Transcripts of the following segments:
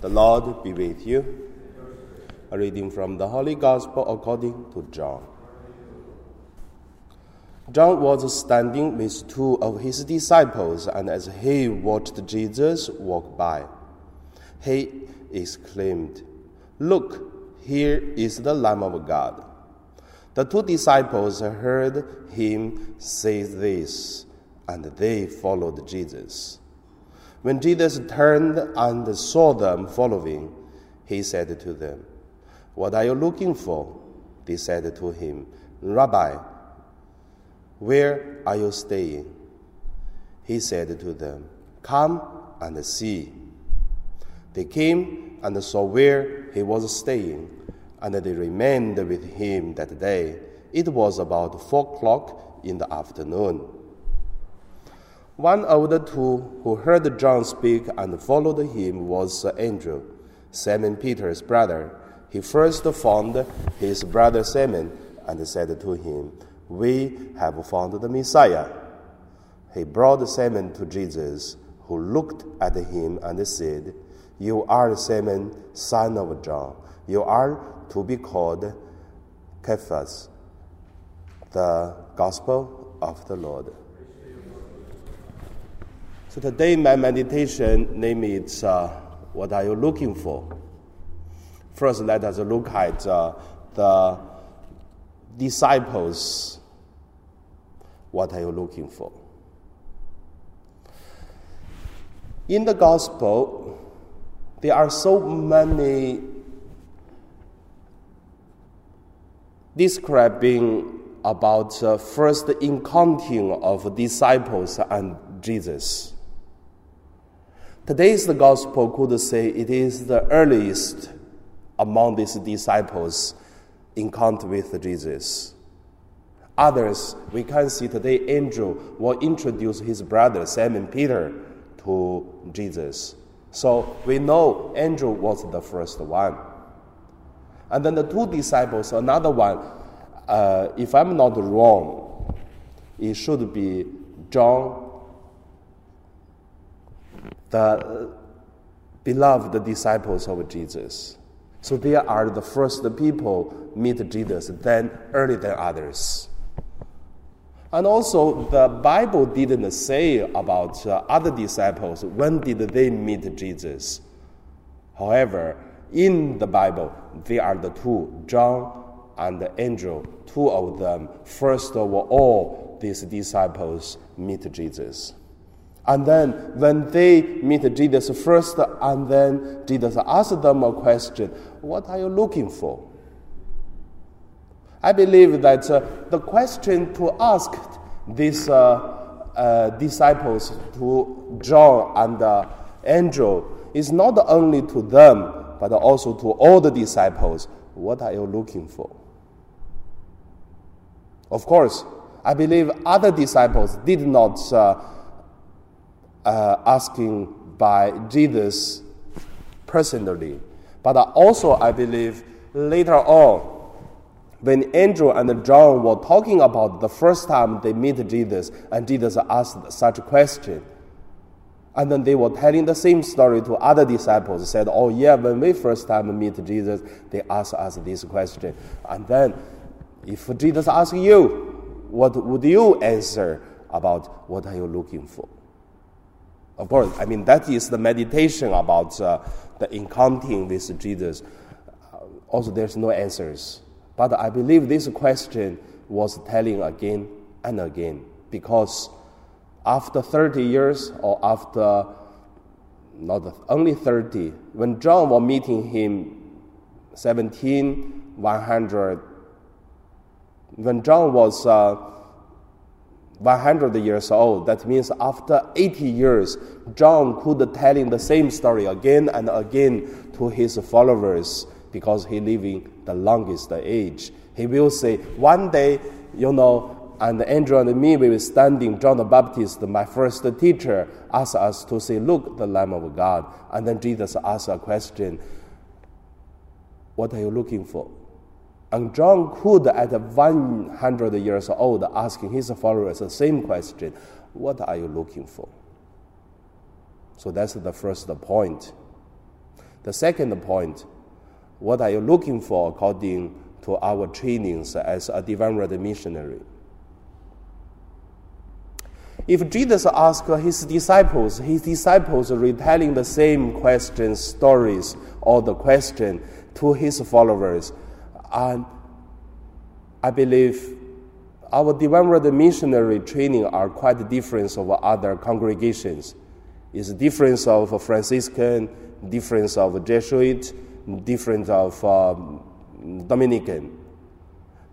The Lord be with you. A reading from the Holy Gospel according to John. John was standing with two of his disciples, and as he watched Jesus walk by, he exclaimed, Look, here is the Lamb of God. The two disciples heard him say this, and they followed Jesus. When Jesus turned and saw them following, he said to them, What are you looking for? They said to him, Rabbi, where are you staying? He said to them, Come and see. They came and saw where he was staying, and they remained with him that day. It was about four o'clock in the afternoon. One of the two who heard John speak and followed him was Andrew, Simon Peter's brother. He first found his brother Simon and said to him, We have found the Messiah. He brought Simon to Jesus, who looked at him and said, You are Simon, son of John. You are to be called Cephas. The Gospel of the Lord. So today, my meditation name is uh, What Are You Looking For? First, let us look at uh, the disciples. What are you looking for? In the gospel, there are so many describing about uh, first encountering of disciples and Jesus. Today's the gospel could say it is the earliest among these disciples encounter with Jesus. Others, we can see today, Andrew will introduce his brother Simon Peter to Jesus. So we know Andrew was the first one. And then the two disciples, another one, uh, if I'm not wrong, it should be John, the beloved disciples of Jesus. So they are the first people meet Jesus, then early than others. And also, the Bible didn't say about uh, other disciples when did they meet Jesus. However, in the Bible, they are the two, John and the Andrew, two of them. First of all, these disciples meet Jesus. And then when they meet Jesus first, and then Jesus asks them a question What are you looking for? I believe that uh, the question to ask these uh, uh, disciples, to John and uh, Andrew, is not only to them, but also to all the disciples. What are you looking for? Of course, I believe other disciples did not uh, asking by Jesus personally, but also I believe later on, when Andrew and John were talking about the first time they meet Jesus, and Jesus asked such a question, and then they were telling the same story to other disciples, said, Oh, yeah, when we first time meet Jesus, they asked us this question. And then, if Jesus asks you, what would you answer about what are you looking for? Of course, I mean, that is the meditation about uh, the encountering with Jesus. Uh, also, there's no answers. But I believe this question was telling again and again because after 30 years or after not only 30, when John was meeting him 17, 100, when John was uh, 100 years old, that means after 80 years, John could telling the same story again and again to his followers because he living the longest age. He will say, one day, you know, and Andrew and me, we were standing, John the Baptist, my first teacher, asked us to say, look, the Lamb of God. And then Jesus asked a question, what are you looking for? And John could, at 100 years old, asking his followers the same question What are you looking for? So that's the first point. The second point, what are you looking for according to our trainings as a divine word missionary? If Jesus asked his disciples, his disciples retelling the same questions, stories, or the question to his followers, and I believe our divine word missionary training are quite different of other congregations. It's difference of Franciscan, difference of Jesuit, difference of um, Dominican.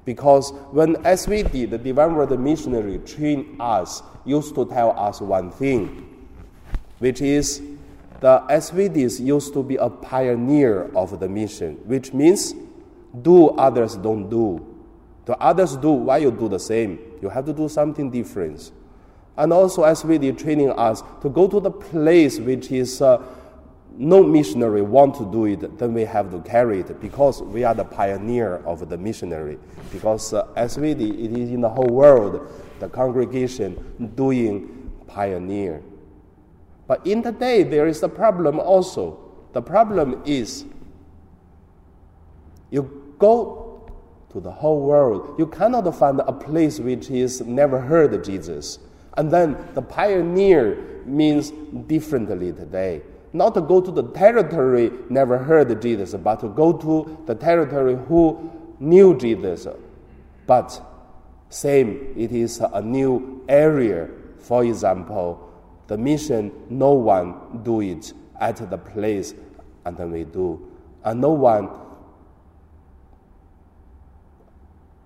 Because when SVD, the Divine Word Missionary, train us, used to tell us one thing, which is the SVDs used to be a pioneer of the mission, which means do others don't do. The others do, why you do the same? You have to do something different. And also SVD training us to go to the place which is uh, no missionary want to do it, then we have to carry it because we are the pioneer of the missionary. Because uh, SVD, it is in the whole world, the congregation doing pioneer. But in the day, there is a problem also. The problem is you go to the whole world, you cannot find a place which is never heard Jesus. And then the pioneer means differently today not to go to the territory never heard Jesus, but to go to the territory who knew Jesus. But same, it is a new area. For example, the mission, no one do it at the place, and then we do. And no one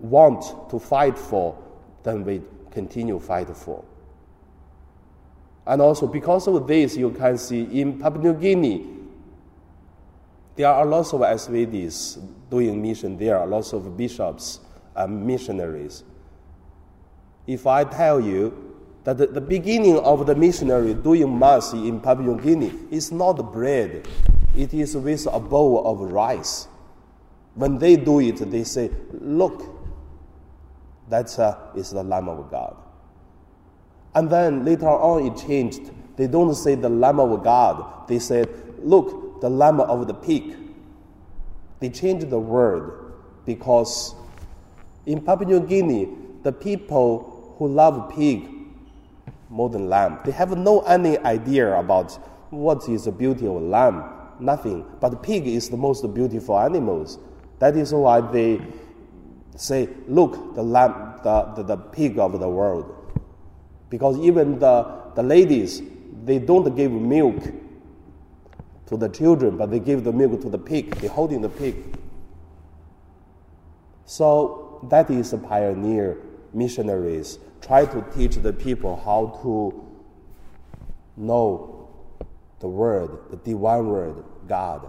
want to fight for, then we continue fight for. And also, because of this, you can see in Papua New Guinea, there are lots of SVDs doing mission. There are lots of bishops and missionaries. If I tell you that the, beginning of the missionary doing mass in Papua New Guinea is not bread, it is with a bowl of rice. When they do it, they say, Look, that uh, is the Lamb of God. And then later on it changed. They don't say the Lamb of God. They said, look, the Lamb of the pig. They changed the word because in Papua New Guinea, the people who love pig more than lamb, they have no any idea about what is the beauty of lamb. Nothing. But pig is the most beautiful animals. That is why they say, look, the lamb, the, the, the pig of the world. Because even the, the ladies, they don't give milk to the children, but they give the milk to the pig. They're holding the pig. So that is the pioneer missionaries try to teach the people how to know the word, the divine word, God.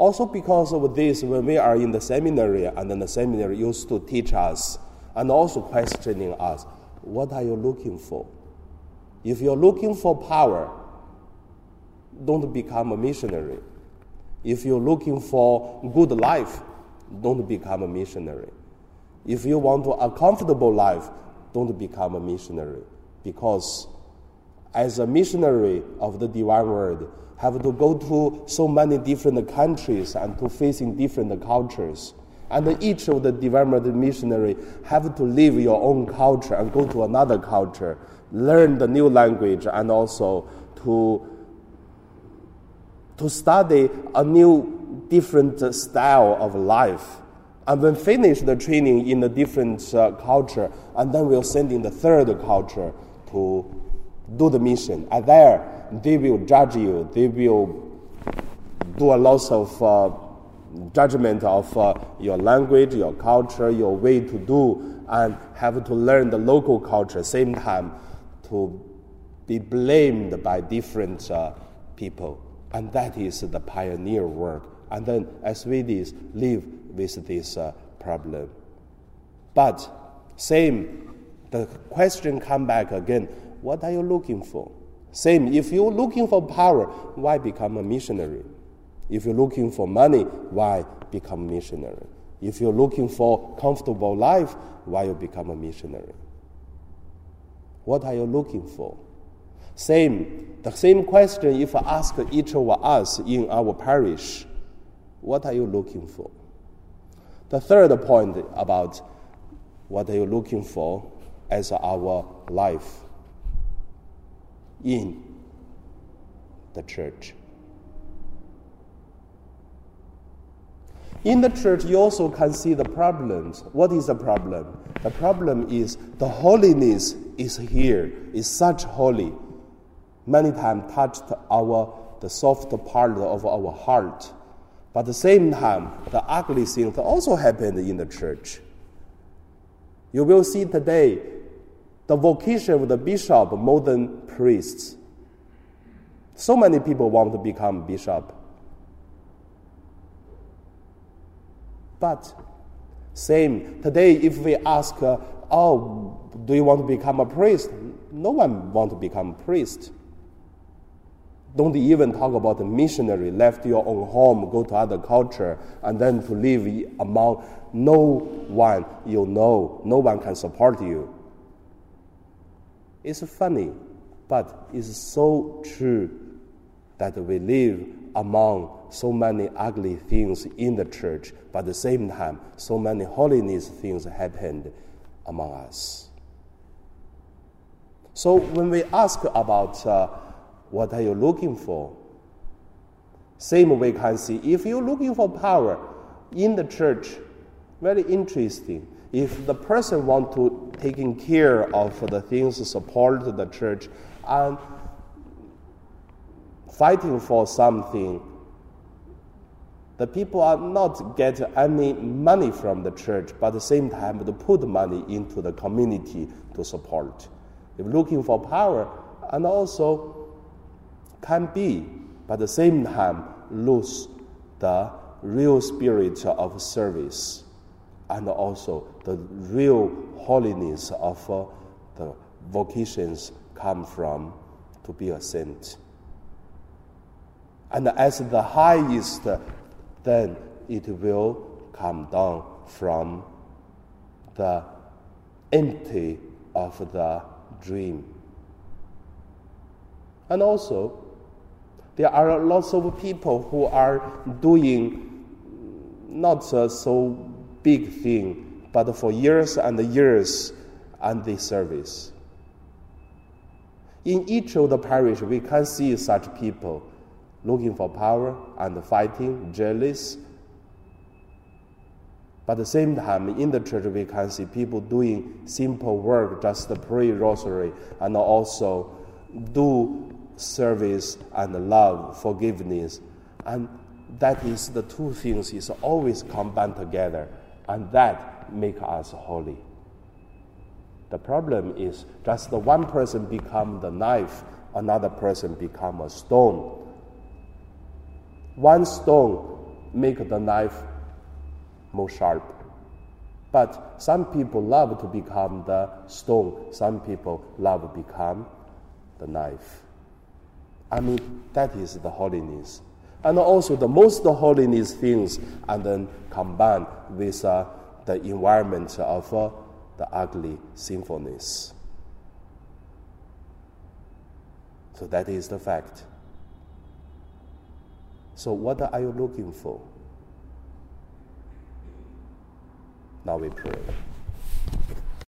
Also, because of this, when we are in the seminary, and then the seminary used to teach us and also questioning us what are you looking for? If you're looking for power, don't become a missionary. If you're looking for good life, don't become a missionary. If you want a comfortable life, don't become a missionary. Because as a missionary of the divine word, have to go to so many different countries and to facing different cultures. And each of the development missionary have to leave your own culture and go to another culture, learn the new language, and also to, to study a new, different style of life. And then finish the training in a different uh, culture, and then we'll send in the third culture to do the mission. And there, they will judge you. They will do a lot of uh, judgment of uh, your language, your culture, your way to do, and have to learn the local culture. Same time, to be blamed by different uh, people, and that is the pioneer work. And then SVDs live with this uh, problem. But same, the question come back again. What are you looking for? Same, if you're looking for power, why become a missionary? If you're looking for money, why become a missionary? If you're looking for comfortable life, why you become a missionary? What are you looking for? Same, the same question if I ask each of us in our parish, what are you looking for? The third point about what are you looking for as our life in the church. In the church, you also can see the problems. What is the problem? The problem is the holiness is here, is such holy. Many times touched our the soft part of our heart. But at the same time, the ugly things also happened in the church. You will see today the vocation of the bishop more than priests. So many people want to become bishop. But same today, if we ask, uh, oh, do you want to become a priest? No one want to become a priest. Don't even talk about a missionary, left your own home, go to other culture, and then to live among no one you know, no one can support you. It's funny, but it's so true that we live among so many ugly things in the church, but at the same time, so many holiness things happened among us. So when we ask about uh, what are you looking for, same we can see if you're looking for power in the church, very interesting. If the person want to taking care of the things support the church and fighting for something, the people are not get any money from the church, but at the same time to put money into the community to support. If looking for power, and also can be, but at the same time lose the real spirit of service and also the real holiness of uh, the vocations come from to be a saint. And as the highest, then it will come down from the empty of the dream. And also, there are lots of people who are doing not uh, so big thing, but for years and years and the service. In each of the parish, we can see such people looking for power and fighting, jealous. But at the same time, in the church, we can see people doing simple work, just pray rosary, and also do service and love, forgiveness. And that is the two things is always combined together, and that make us holy. The problem is just the one person become the knife, another person become a stone. One stone make the knife more sharp. But some people love to become the stone. Some people love to become the knife. I mean, that is the holiness. And also the most holiness things, and then combined with uh, the environment of uh, the ugly sinfulness. So that is the fact. So, what are you looking for? Now we pray.